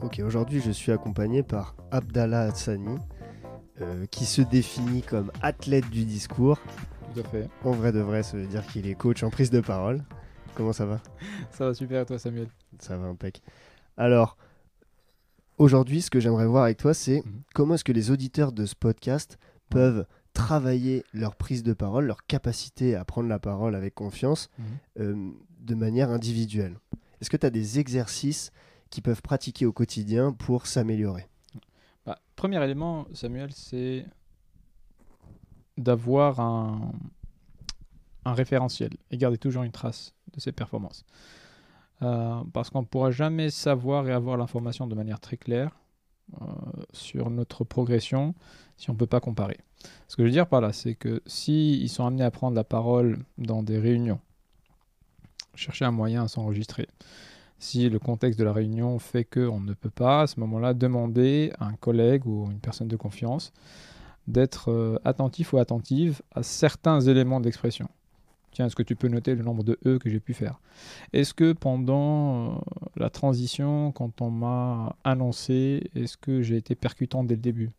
Ok, aujourd'hui je suis accompagné par Abdallah Hassani, euh, qui se définit comme athlète du discours. Tout à fait. En vrai de vrai, ça veut dire qu'il est coach en prise de parole. Comment ça va? Ça va super, et toi Samuel? Ça va impec. Alors, aujourd'hui, ce que j'aimerais voir avec toi, c'est Mhm. comment est-ce que les auditeurs de ce podcast peuvent travailler leur prise de parole, leur capacité à prendre la parole avec confiance Mhm. euh, de manière individuelle. Est-ce que tu as des exercices qu'ils peuvent pratiquer au quotidien pour s'améliorer? Bah, Premier élément, Samuel, c'est d'avoir un, référentiel et garder toujours une trace de ses performances. Euh, parce qu'on ne pourra jamais savoir et avoir l'information de manière très claire euh, sur notre progression si on ne peut pas comparer. Ce que je veux dire par là, c'est que s'ils ils sont amenés à prendre la parole dans des réunions, chercher un moyen à s'enregistrer, si le contexte de la réunion fait qu'on ne peut pas, à ce moment-là, demander à un collègue ou une personne de confiance d'être euh, attentif ou attentive à certains éléments d'expression. Tiens, est-ce que tu peux noter le nombre de E que j'ai pu faire? Est-ce que pendant euh, la transition, quand on m'a annoncé, est-ce que j'ai été percutant dès le début?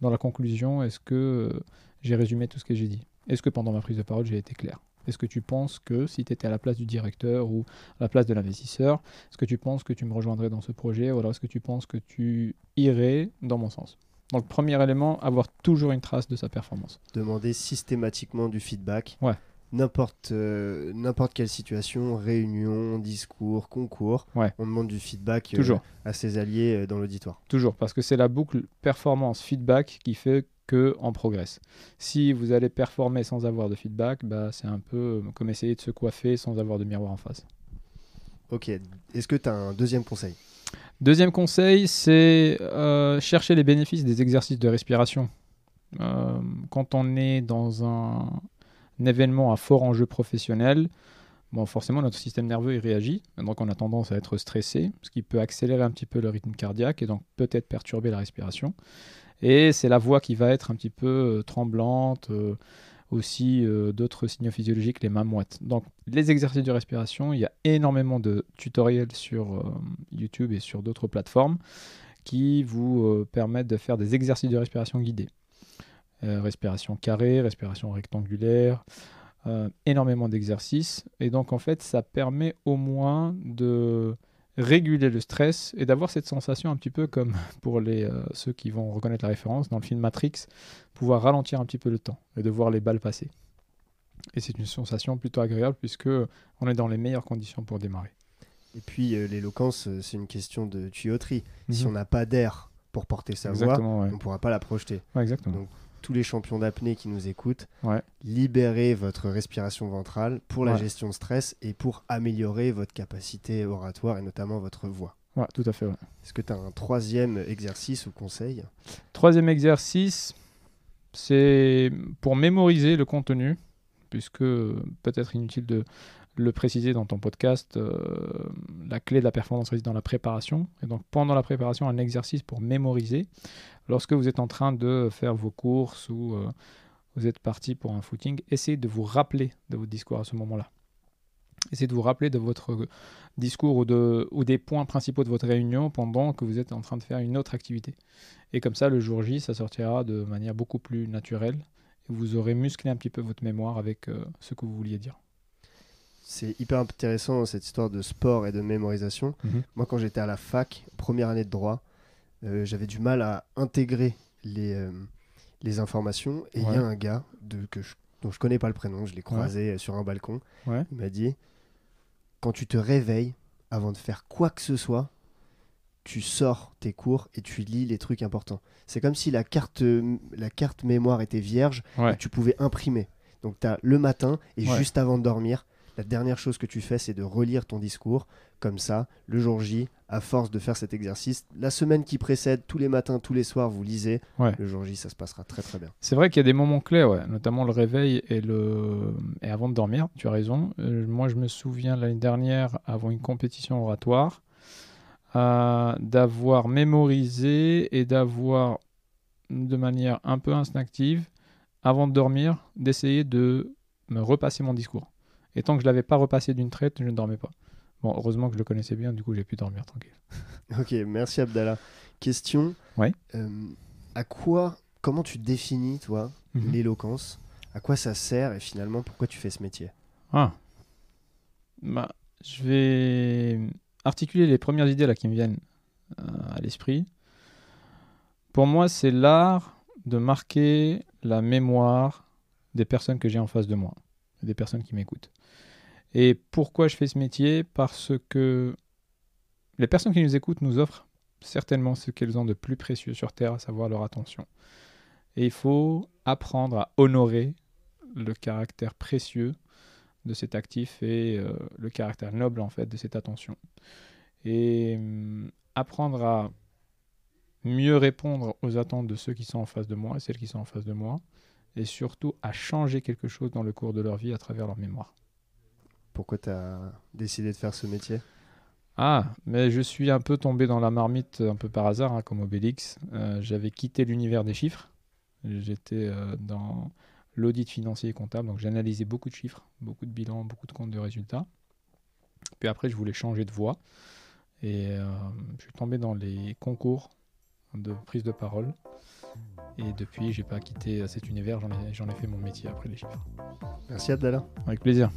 Dans la conclusion, est-ce que euh, j'ai résumé tout ce que j'ai dit Est-ce que pendant ma prise de parole, j'ai été clair? Est-ce que tu penses que si tu étais à la place du directeur ou à la place de l'investisseur, est-ce que tu penses que tu me rejoindrais dans ce projet ou alors est-ce que tu penses que tu irais dans mon sens? Donc, premier élément, avoir toujours une trace de sa performance. Demander systématiquement du feedback. Ouais. N'importe euh, n'importe quelle situation, réunion, discours, concours, Ouais. on demande du feedback euh, à ses alliés euh, dans l'auditoire. Toujours, parce que c'est la boucle performance-feedback qui fait que on progresse. Si vous allez performer sans avoir de feedback, bah, c'est un peu comme essayer de se coiffer sans avoir de miroir en face. Ok, est-ce que tu as un deuxième conseil? Deuxième conseil, c'est chercher les bénéfices des exercices de respiration. Quand on est dans un événement à fort enjeu professionnel, bon, forcément notre système nerveux il réagit, donc on a tendance à être stressé, ce qui peut accélérer un petit peu le rythme cardiaque et donc peut-être perturber la respiration. Et c'est la voix qui va être un petit peu euh, tremblante, euh, aussi euh, d'autres signaux physiologiques, les mains moites. Donc les exercices de respiration, il y a énormément de tutoriels sur YouTube et sur d'autres plateformes qui vous permettent de faire des exercices de respiration guidés. Euh, respiration carrée, respiration rectangulaire, euh, énormément d'exercices. Et donc en fait, ça permet au moins de réguler le stress et d'avoir cette sensation un petit peu comme pour les, euh, ceux qui vont reconnaître la référence dans le film Matrix, pouvoir ralentir un petit peu le temps et de voir les balles passer. Et c'est une sensation plutôt agréable puisque on est dans les meilleures conditions pour démarrer. Et puis euh, l'éloquence, c'est une question de tuyauterie. Si Mhm. on n'a pas d'air pour porter sa voix, ouais. on ne pourra pas la projeter. Ouais, exactement. Donc, Tous les champions d'apnée qui nous écoutent, Ouais. libérez votre respiration ventrale pour la Ouais. gestion de stress et pour améliorer votre capacité oratoire et notamment votre voix. Ouais, tout à fait. ouais. Est-ce que tu as un troisième exercice ou conseil? Troisième exercice, c'est pour mémoriser le contenu, puisque peut-être inutile de le préciser dans ton podcast, euh, la clé de la performance réside dans la préparation. Et donc pendant la préparation, un exercice pour mémoriser, lorsque vous êtes en train de faire vos courses ou euh, vous êtes parti pour un footing, essayez de vous rappeler de votre discours à ce moment-là. Essayez de vous rappeler de votre euh, discours ou, de, ou des points principaux de votre réunion pendant que vous êtes en train de faire une autre activité. Et comme ça, le jour J, ça sortira de manière beaucoup plus naturelle. Et vous aurez musclé un petit peu votre mémoire avec ce que vous vouliez dire. C'est hyper intéressant cette histoire de sport et de mémorisation. Mhm. Moi, quand j'étais à la fac, première année de droit, euh, j'avais du mal à intégrer les, euh, les informations. Et il y a un gars de, que je, dont je connais pas le prénom, je l'ai croisé euh, sur un balcon. Ouais. Il m'a dit quand tu te réveilles, avant de faire quoi que ce soit, tu sors tes cours et tu lis les trucs importants. C'est comme si la carte, la carte mémoire était vierge et tu pouvais imprimer. Donc tu as le matin et juste avant de dormir, la dernière chose que tu fais, c'est de relire ton discours. Comme ça, le jour J, à force de faire cet exercice, la semaine qui précède, tous les matins, tous les soirs, vous lisez. Ouais. Le jour J, ça se passera très très bien. C'est vrai qu'il y a des moments clés, ouais, notamment le réveil et, le... et avant de dormir, tu as raison. Euh, moi, je me souviens l'année dernière, avant une compétition oratoire, euh, d'avoir mémorisé et d'avoir, de manière un peu instinctive, avant de dormir, d'essayer de me repasser mon discours. Et tant que je l'avais pas repassé d'une traite, je ne dormais pas. Bon, heureusement que je le connaissais bien, du coup j'ai pu dormir tranquille. Ok, merci Abdallah. Question. Ouais. Euh, à quoi, comment tu définis, toi, Mhm. l'éloquence? À quoi ça sert et finalement pourquoi tu fais ce métier? Ah. Bah, je vais articuler les premières idées là qui me viennent euh, à l'esprit. Pour moi, c'est l'art de marquer la mémoire des personnes que j'ai en face de moi, des personnes qui m'écoutent. Et pourquoi je fais ce métier? Parce que les personnes qui nous écoutent nous offrent certainement ce qu'elles ont de plus précieux sur Terre, à savoir leur attention. Et il faut apprendre à honorer le caractère précieux de cet actif et euh, le caractère noble en fait de cette attention. Et hum, apprendre à mieux répondre aux attentes de ceux qui sont en face de moi et celles qui sont en face de moi, et surtout à changer quelque chose dans le cours de leur vie à travers leur mémoire. Pourquoi tu as décidé de faire ce métier? Ah, mais je suis un peu tombé dans la marmite un peu par hasard, hein, comme Obélix. Euh, J'avais quitté l'univers des chiffres. J'étais euh, dans l'audit financier et comptable, donc j'analysais beaucoup de chiffres, beaucoup de bilans, beaucoup de comptes de résultats. Puis après, je voulais changer de voie. Et euh, je suis tombé dans les concours de prise de parole. Et depuis, j'ai pas quitté cet univers, j'en ai, j'en ai fait mon métier après les chiffres. Merci Abdallah. Avec plaisir.